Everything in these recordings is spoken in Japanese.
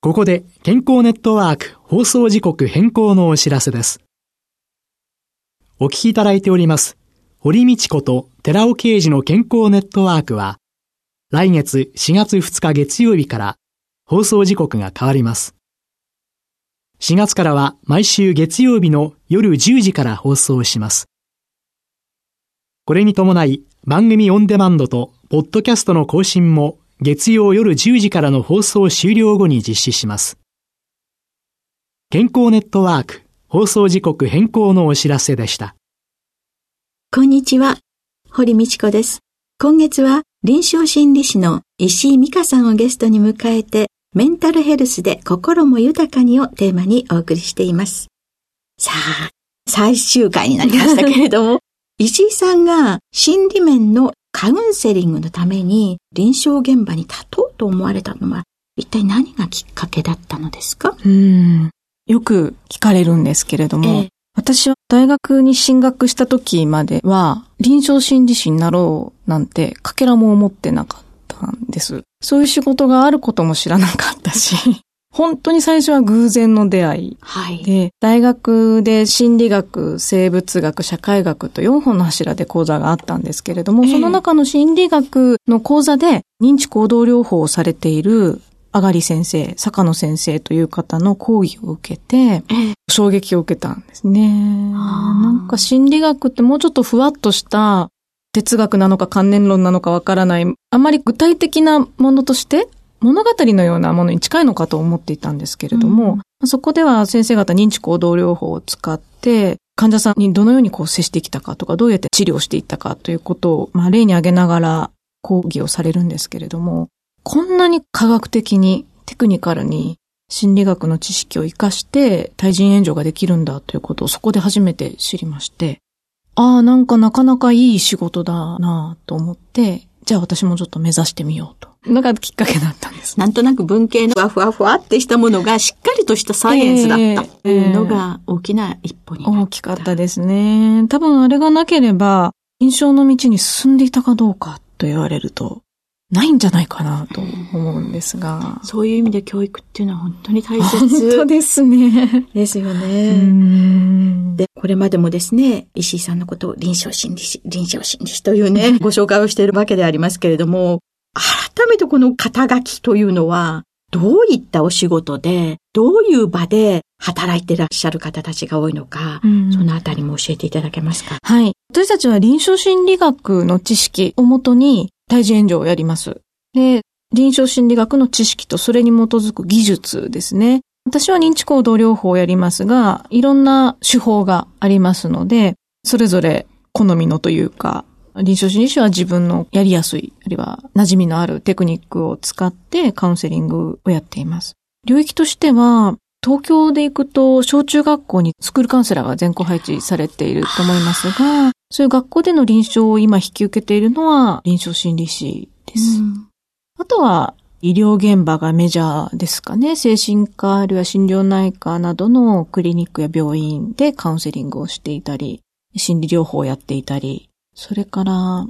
ここで健康ネットワーク放送時刻変更のお知らせですお聞きいただいております堀道子と寺尾啓二の健康ネットワークは来月4月2日月曜日から放送時刻が変わります4月からは毎週月曜日の夜10時から放送します。これに伴い番組オンデマンドとポッドキャストの更新も月曜夜10時からの放送終了後に実施します。健康ネットワーク放送時刻変更のお知らせでした。こんにちは。堀道子です。今月は臨床心理士の石井美香さんをゲストに迎えてメンタルヘルスで心も豊かにをテーマにお送りしています。さあ、最終回になりましたけれども、石井さんが心理面のカウンセリングのために臨床現場に立とうと思われたのは、一体何がきっかけだったのですか？うん。よく聞かれるんですけれども、えー、私は大学に進学した時までは、臨床心理士になろうなんてかけらも思ってなかったんです。そういう仕事があることも知らなかったし、本当に最初は偶然の出会い。はい。で、大学で心理学、生物学、社会学と4本の柱で講座があったんですけれども、えー、その中の心理学の講座で認知行動療法をされているあがり先生、坂野先生という方の講義を受けて、衝撃を受けたんですね。なんか心理学ってもうちょっとふわっとした哲学なのか観念論なのかわからない、あまり具体的なものとして物語のようなものに近いのかと思っていたんですけれども、うん、そこでは先生方認知行動療法を使って、患者さんにどのようにこう接してきたかとか、どうやって治療していったかということを、まあ、例に挙げながら講義をされるんですけれども、こんなに科学的に、テクニカルに心理学の知識を活かして対人援助ができるんだということをそこで初めて知りまして、ああ、なんかなかなかいい仕事だなと思って、じゃあ私もちょっと目指してみようと。のがきっかけだったんです。なんとなく文系のふわふわふわってしたものがしっかりとしたサイエンスだったというのが大きな一歩になった、大きかったですね。多分あれがなければ、印象の道に進んでいたかどうかと言われると、ないんじゃないかなと思うんですが。そういう意味で教育っていうのは本当に大切。本当ですね。ですよね。で、これまでもですね、石井さんのことを臨床心理士、臨床心理士というね、ご紹介をしているわけでありますけれども、改めてこの肩書きというのは、どういったお仕事で、どういう場で働いてらっしゃる方たちが多いのか、うん、そのあたりも教えていただけますか？はい。私たちは臨床心理学の知識をもとに対人援助をやります。で、臨床心理学の知識とそれに基づく技術ですね。私は認知行動療法をやりますが、いろんな手法がありますので、それぞれ好みのというか、臨床心理士は自分のやりやすい、あるいは馴染みのあるテクニックを使ってカウンセリングをやっています。領域としては、東京で行くと小中学校にスクールカウンセラーが全校配置されていると思いますが、そういう学校での臨床を今引き受けているのは臨床心理士です。うん、あとは医療現場がメジャーですかね。精神科あるいは心療内科などのクリニックや病院でカウンセリングをしていたり、心理療法をやっていたり、それから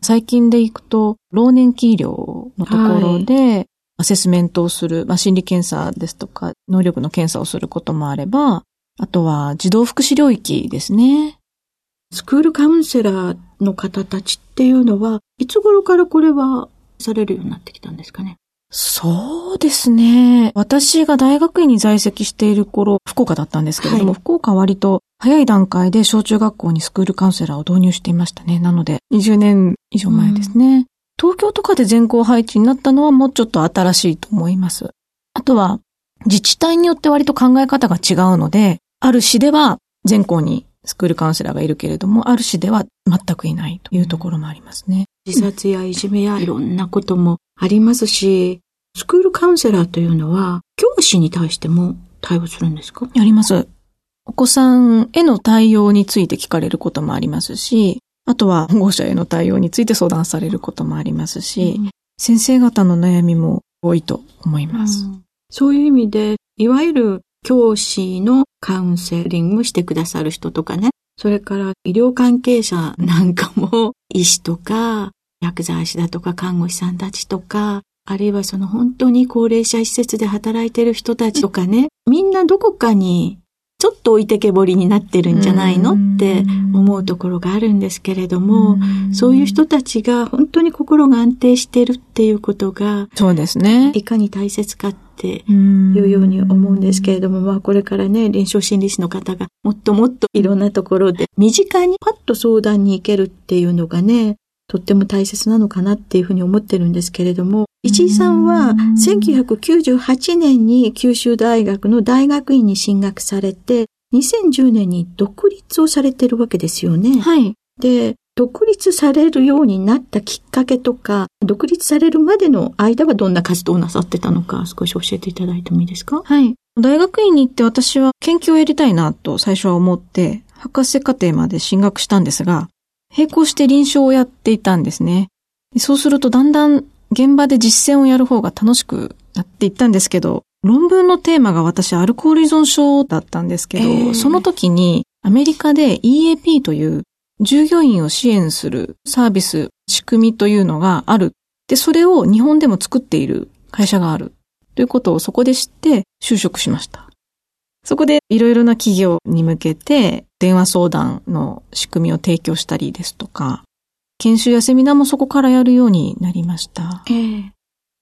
最近で行くと老年期医療のところで、アセスメントをする、まあ、心理検査ですとか、能力の検査をすることもあれば、あとは児童福祉領域ですね。スクールカウンセラーの方たちっていうのは、いつ頃からこれはされるようになってきたんですかね？そうですね。私が大学院に在籍している頃、福岡だったんですけれども、はい、福岡は割と早い段階で小中学校にスクールカウンセラーを導入していましたね。なので、20年以上前ですね。うん、東京とかで全校配置になったのはもうちょっと新しいと思います。あとは、自治体によって割と考え方が違うので、ある市では全校にスクールカウンセラーがいるけれども、ある市では全くいないというところもありますね。自殺やいじめやいろんなこともありますし、スクールカウンセラーというのは、教師に対しても対応するんですか？やります。お子さんへの対応について聞かれることもありますし、あとは 保護者への対応について相談されることもありますし、うん、先生方の悩みも多いと思います、うん、そういう意味で、いわゆる教師のカウンセリングしてくださる人とかね、それから医療関係者なんかも、医師とか、薬剤師だとか看護師さんたちとか、あるいはその本当に高齢者施設で働いてる人たちとかね、みんなどこかにちょっと置いてけぼりになってるんじゃないのって思うところがあるんですけれども、そういう人たちが本当に心が安定してるっていうことが、そうですね。いかに大切かっていうように思うんですけれども、まあこれからね、臨床心理士の方がもっともっといろんなところで身近にパッと相談に行けるっていうのがね、とっても大切なのかなっていうふうに思ってるんですけれども、石井さんは1998年に九州大学の大学院に進学されて、2010年に独立をされてるわけですよね。はい。で、独立されるようになったきっかけとか、独立されるまでの間はどんな活動をなさってたのか少し教えていただいてもいいですか？はい。大学院に行って私は研究をやりたいなと最初は思って、博士課程まで進学したんですが、並行して臨床をやっていたんですね。そうするとだんだん現場で実践をやる方が楽しくなっていったんですけど、論文のテーマが私アルコール依存症だったんですけど、えー、その時にアメリカで EAP という従業員を支援するサービス、仕組みというのがある。で、それを日本でも作っている会社がある。ということをそこで知って就職しました。そこでいろいろな企業に向けて電話相談の仕組みを提供したりですとか、研修やセミナーもそこからやるようになりました。えー、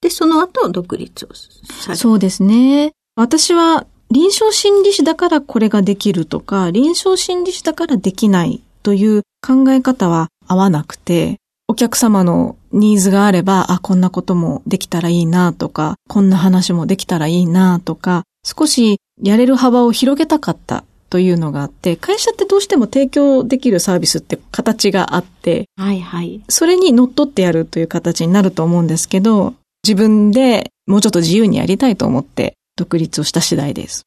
で、その後独立をされそうですね。私は臨床心理士だからこれができるとか、臨床心理士だからできないという考え方は合わなくて、お客様のニーズがあれば、あ、こんなこともできたらいいなとか、こんな話もできたらいいなとか、少しやれる幅を広げたかったというのがあって、会社ってどうしても提供できるサービスって形があって、はいはい。それに乗っ取ってやるという形になると思うんですけど、自分でもうちょっと自由にやりたいと思って独立をした次第です。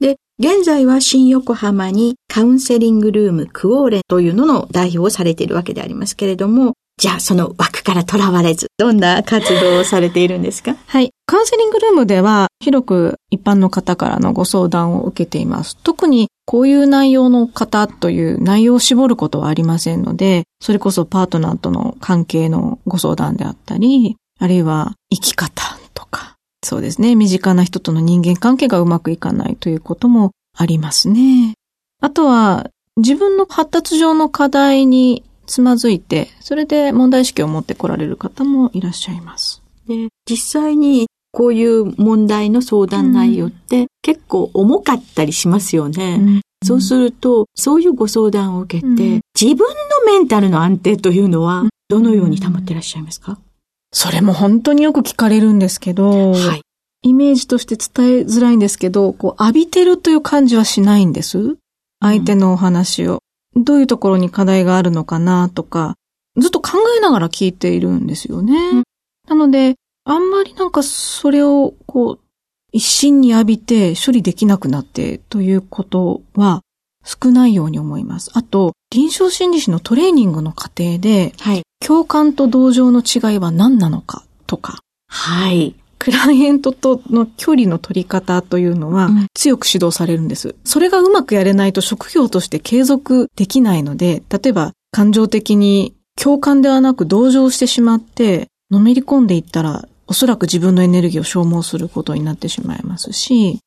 で、現在は新横浜にカウンセリングルームクオーレというのの代表をされているわけでありますけれども、じゃあその枠からとらわれず、どんな活動をされているんですか？はい。カウンセリングルームでは広く一般の方からのご相談を受けています。特にこういう内容の方という内容を絞ることはありませんので、それこそパートナーとの関係のご相談であったり、あるいは生き方とか、そうですね、身近な人との人間関係がうまくいかないということもありますね。あとは、自分の発達上の課題につまずいて、それで問題意識を持って来られる方もいらっしゃいます。で、実際にこういう問題の相談内容って結構重かったりしますよね。うん、そうすると、そういうご相談を受けて、うん、自分のメンタルの安定というのは、どのように保ってらっしゃいますか、それも本当によく聞かれるんですけど、はい、イメージとして伝えづらいんですけど、こう浴びてるという感じはしないんです？相手のお話を。どういうところに課題があるのかなとか、ずっと考えながら聞いているんですよね。うん、なので、あんまりなんかそれをこう、一心に浴びて処理できなくなってということは少ないように思います。あと、臨床心理士のトレーニングの過程で、はい、共感と同情の違いは何なのかとか、はい。クライエントとの距離の取り方というのは強く指導されるんです。それがうまくやれないと職業として継続できないので、例えば感情的に共感ではなく同情してしまってのめり込んでいったらおそらく自分のエネルギーを消耗することになってしまいますし、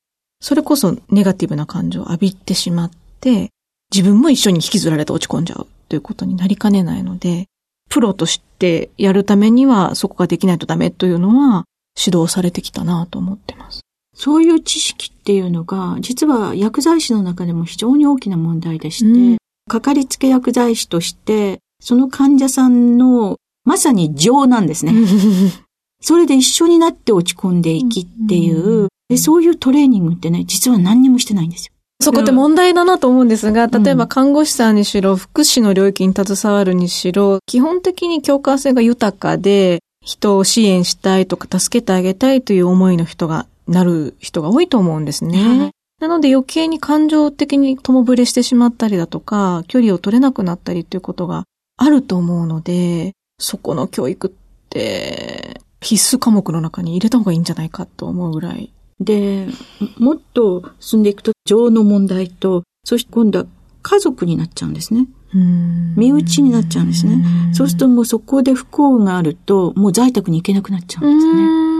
それこそネガティブな感情を浴びてしまって、自分も一緒に引きずられて落ち込んじゃうということになりかねないので、プロとしてやるためにはそこができないとダメというのは指導されてきたなと思ってます。そういう知識っていうのが、実は薬剤師の中でも非常に大きな問題でして、うん、かかりつけ薬剤師として、その患者さんのまさに情なんですね。それで一緒になって落ち込んでいきっていう、でそういうトレーニングってね、実は何にもしてないんですよ。そこって問題だなと思うんですが、例えば看護師さんにしろ、福祉の領域に携わるにしろ、基本的に共感性が豊かで、人を支援したいとか助けてあげたいという思いの人がなる人が多いと思うんですね。はい、なので余計に感情的に共ぶれしてしまったりだとか、距離を取れなくなったりということがあると思うので、そこの教育って必須科目の中に入れた方がいいんじゃないかと思うぐらい。で、もっと進んでいくと情の問題と、そして今度は家族になっちゃうんですね。身内になっちゃうんですね。そうするともうそこで不幸があると、もう在宅に行けなくなっちゃうんですね。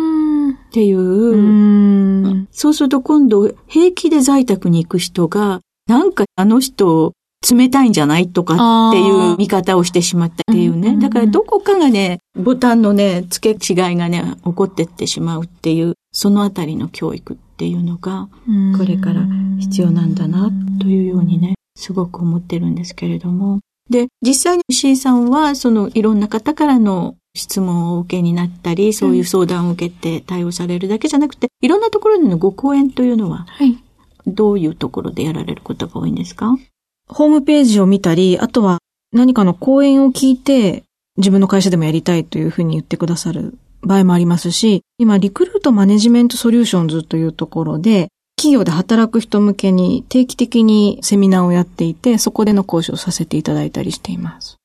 っていう。そうすると今度、平気で在宅に行く人が、なんかあの人、冷たいんじゃないとかっていう見方をしてしまったっていうね。だからどこかがね、ボタンのね、付け違いがね、起こってってしまうっていう、そのあたりの教育っていうのが、これから必要なんだな、というようにね、すごく思ってるんですけれども。で、実際に石井さんは、そのいろんな方からの質問をお受けになったり、そういう相談を受けて対応されるだけじゃなくて、いろんなところでのご講演というのは、どういうところでやられることが多いんですか？ホームページを見たり、あとは何かの講演を聞いて、自分の会社でもやりたいというふうに言ってくださる場合もありますし、今、リクルートマネジメントソリューションズというところで、企業で働く人向けに定期的にセミナーをやっていて、そこでの講師をさせていただいたりしています。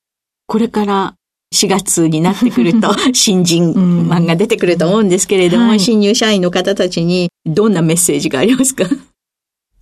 これから4月になってくると、新人マンが出てくると思うんですけれども、はい、新入社員の方たちにどんなメッセージがありますか？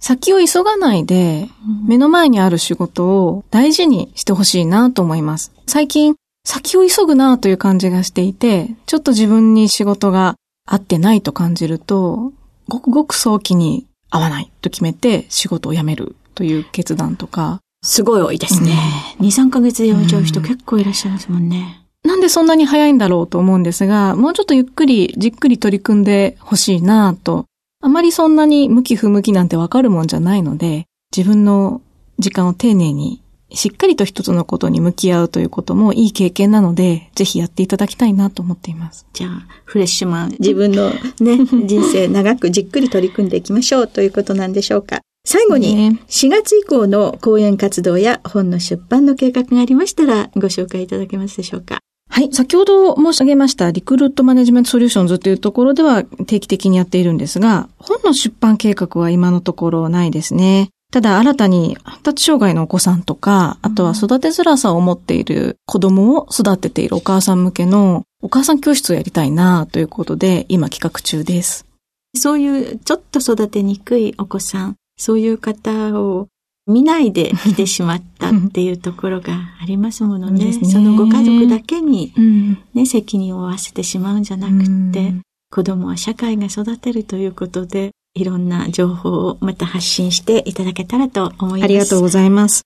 先を急がないで、目の前にある仕事を大事にしてほしいなと思います。最近、先を急ぐなという感じがしていて、ちょっと自分に仕事が合ってないと感じると、ごくごく早期に合わないと決めて仕事を辞めるという決断とか。すごい多いですね。うん、2、3ヶ月で辞めちゃう人結構いらっしゃいますもんね。なんでそんなに早いんだろうと思うんですが、もうちょっとゆっくり、じっくり取り組んでほしいなと。あまりそんなに向き不向きなんてわかるもんじゃないので、自分の時間を丁寧にしっかりと一つのことに向き合うということもいい経験なので、ぜひやっていただきたいなと思っています。じゃあ、フレッシュマン、自分のね、人生長くじっくり取り組んでいきましょうということなんでしょうか。最後に、4月以降の講演活動や本の出版の計画がありましたら、ご紹介いただけますでしょうか。はい。先ほど申し上げましたリクルートマネジメントソリューションズというところでは定期的にやっているんですが、本の出版計画は今のところないですね。ただ新たに発達障害のお子さんとか、あとは育てづらさを持っている子供を育てているお母さん向けのお母さん教室をやりたいなということで今企画中です。そういうちょっと育てにくいお子さん、そういう方を見ないで来てしまったっていうところがありますものね。ねそのご家族だけにね、うん、責任を負わせてしまうんじゃなくて、うん、子供は社会が育てるということで、いろんな情報をまた発信していただけたらと思います。ありがとうございます。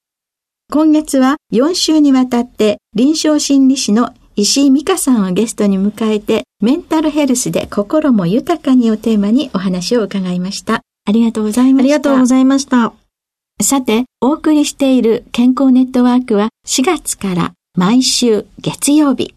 今月は4週にわたって臨床心理士の石井美香さんをゲストに迎えてメンタルヘルスで心も豊かにをテーマにお話を伺いました。ありがとうございました。ありがとうございました。さて、お送りしている健康ネットワークは4月から毎週月曜日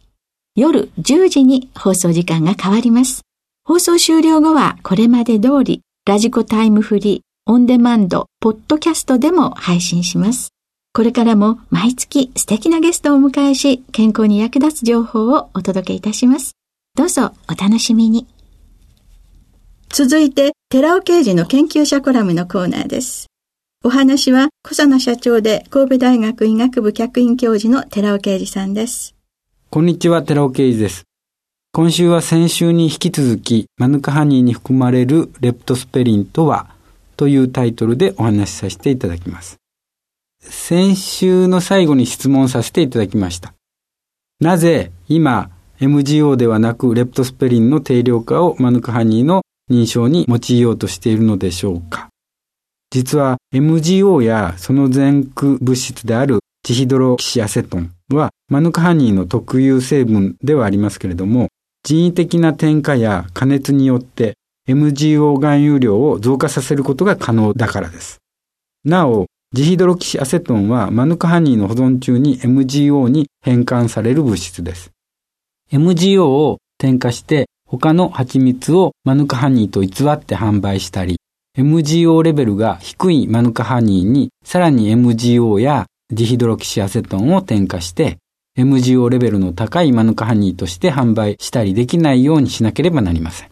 夜10時に放送時間が変わります。放送終了後はこれまで通りラジコタイムフリー、オンデマンド、ポッドキャストでも配信します。これからも毎月素敵なゲストをお迎えし、健康に役立つ情報をお届けいたします。どうぞお楽しみに。続いて、寺尾刑事の研究者コラムのコーナーです。お話は、小佐野社長で神戸大学医学部客員教授の寺尾啓二さんです。こんにちは、寺尾啓二です。今週は先週に引き続き、マヌカハニーに含まれるレプトスペリンとはというタイトルでお話しさせていただきます。先週の最後に質問させていただきました。なぜ今 MGO ではなくレプトスペリンの定量化をマヌカハニーの認証に用いようとしているのでしょうか実は MGO やその前駆物質であるジヒドロキシアセトンはマヌカハニーの特有成分ではありますけれども人為的な添加や加熱によって MGO 含有量を増加させることが可能だからです。なお、ジヒドロキシアセトンはマヌカハニーの保存中に MGO に変換される物質です。MGO を添加して他の蜂蜜をマヌカハニーと偽って販売したり、MGO レベルが低いマヌカハニーにさらに MGO やジヒドロキシアセトンを添加して MGO レベルの高いマヌカハニーとして販売したりできないようにしなければなりません。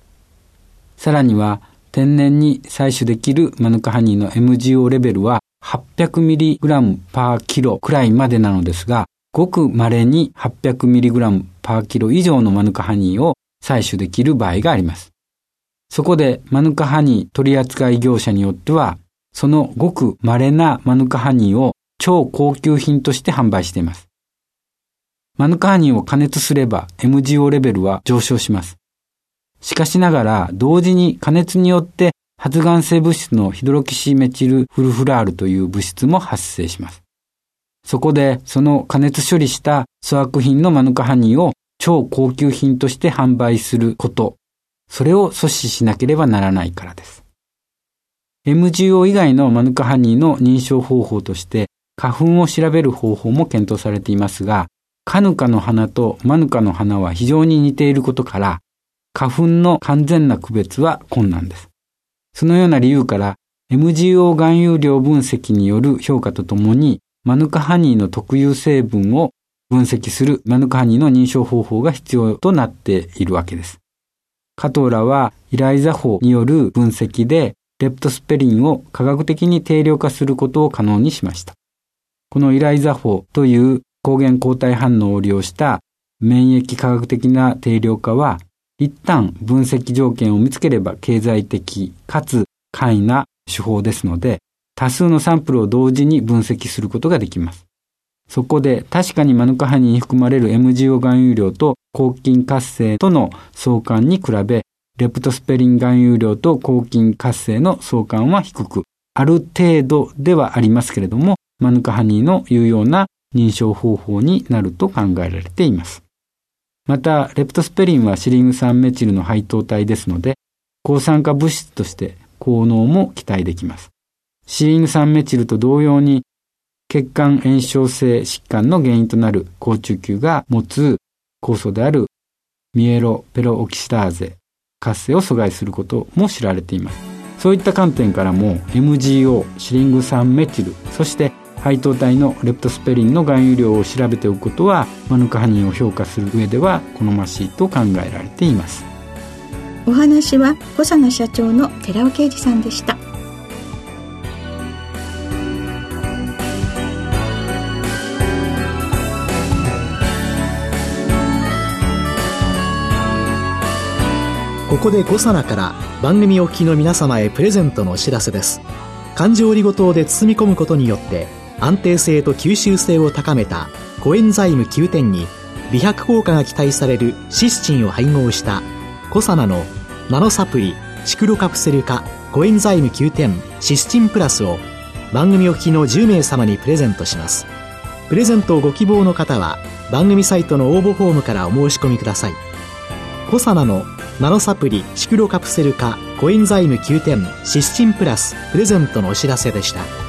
さらには、天然に採取できるマヌカハニーの MGO レベルは 800mg パーキロくらいまでなのですが、ごく稀に 800mg パーキロ以上のマヌカハニーを採取できる場合があります。そこでマヌカハニー取扱業者によっては、そのごく稀なマヌカハニーを超高級品として販売しています。マヌカハニーを加熱すれば MGO レベルは上昇します。しかしながら、同時に加熱によって発がん性物質のヒドロキシメチルフルフラールという物質も発生します。そこで、その加熱処理した粗悪品のマヌカハニーを超高級品として販売すること、それを阻止しなければならないからです。MGO 以外のマヌカハニーの認証方法として、花粉を調べる方法も検討されていますが、カヌカの花とマヌカの花は非常に似ていることから、花粉の完全な区別は困難です。そのような理由から、MGO 含有量分析による評価とともに、マヌカハニーの特有成分を分析するマヌカハニーの認証方法が必要となっているわけです。加藤らはイライザ法による分析でレプトスペリンを科学的に定量化することを可能にしました。このイライザ法という抗原抗体反応を利用した免疫科学的な定量化は一旦分析条件を見つければ経済的かつ簡易な手法ですので多数のサンプルを同時に分析することができます。そこで確かにマヌカハニーに含まれる MGO 含有量と抗菌活性との相関に比べ、レプトスペリン含有量と抗菌活性の相関は低く、ある程度ではありますけれども、マヌカハニーの有用な認証方法になると考えられています。また、レプトスペリンはシリング酸メチルの配糖体ですので、抗酸化物質として効能も期待できます。シリング酸メチルと同様に血管炎症性疾患の原因となる高中球が持つ酵素であるミエロペロオキシダーゼ活性を阻害することも知られています。そういった観点からも MGO、シリング酸メチル、そして配糖体のレプトスペリンの含有量を調べておくことはマヌカハニーを評価する上では好ましいと考えられています。お話は小佐奈社長の寺尾啓二さんでした。ここでコサナから番組お聞きの皆様へプレゼントのお知らせです。環状オリゴ糖で包み込むことによって安定性と吸収性を高めたコエンザイム Q10に美白効果が期待されるシスチンを配合したコサナのナノサプリシクロカプセル化コエンザイム Q10シスチンプラスを番組お聞きの10名様にプレゼントしますプレゼントをご希望の方は番組サイトの応募フォームからお申し込みくださいコサナのナノサプリシクロカプセル化コエンザイム Q10シスチンプラスプレゼントのお知らせでした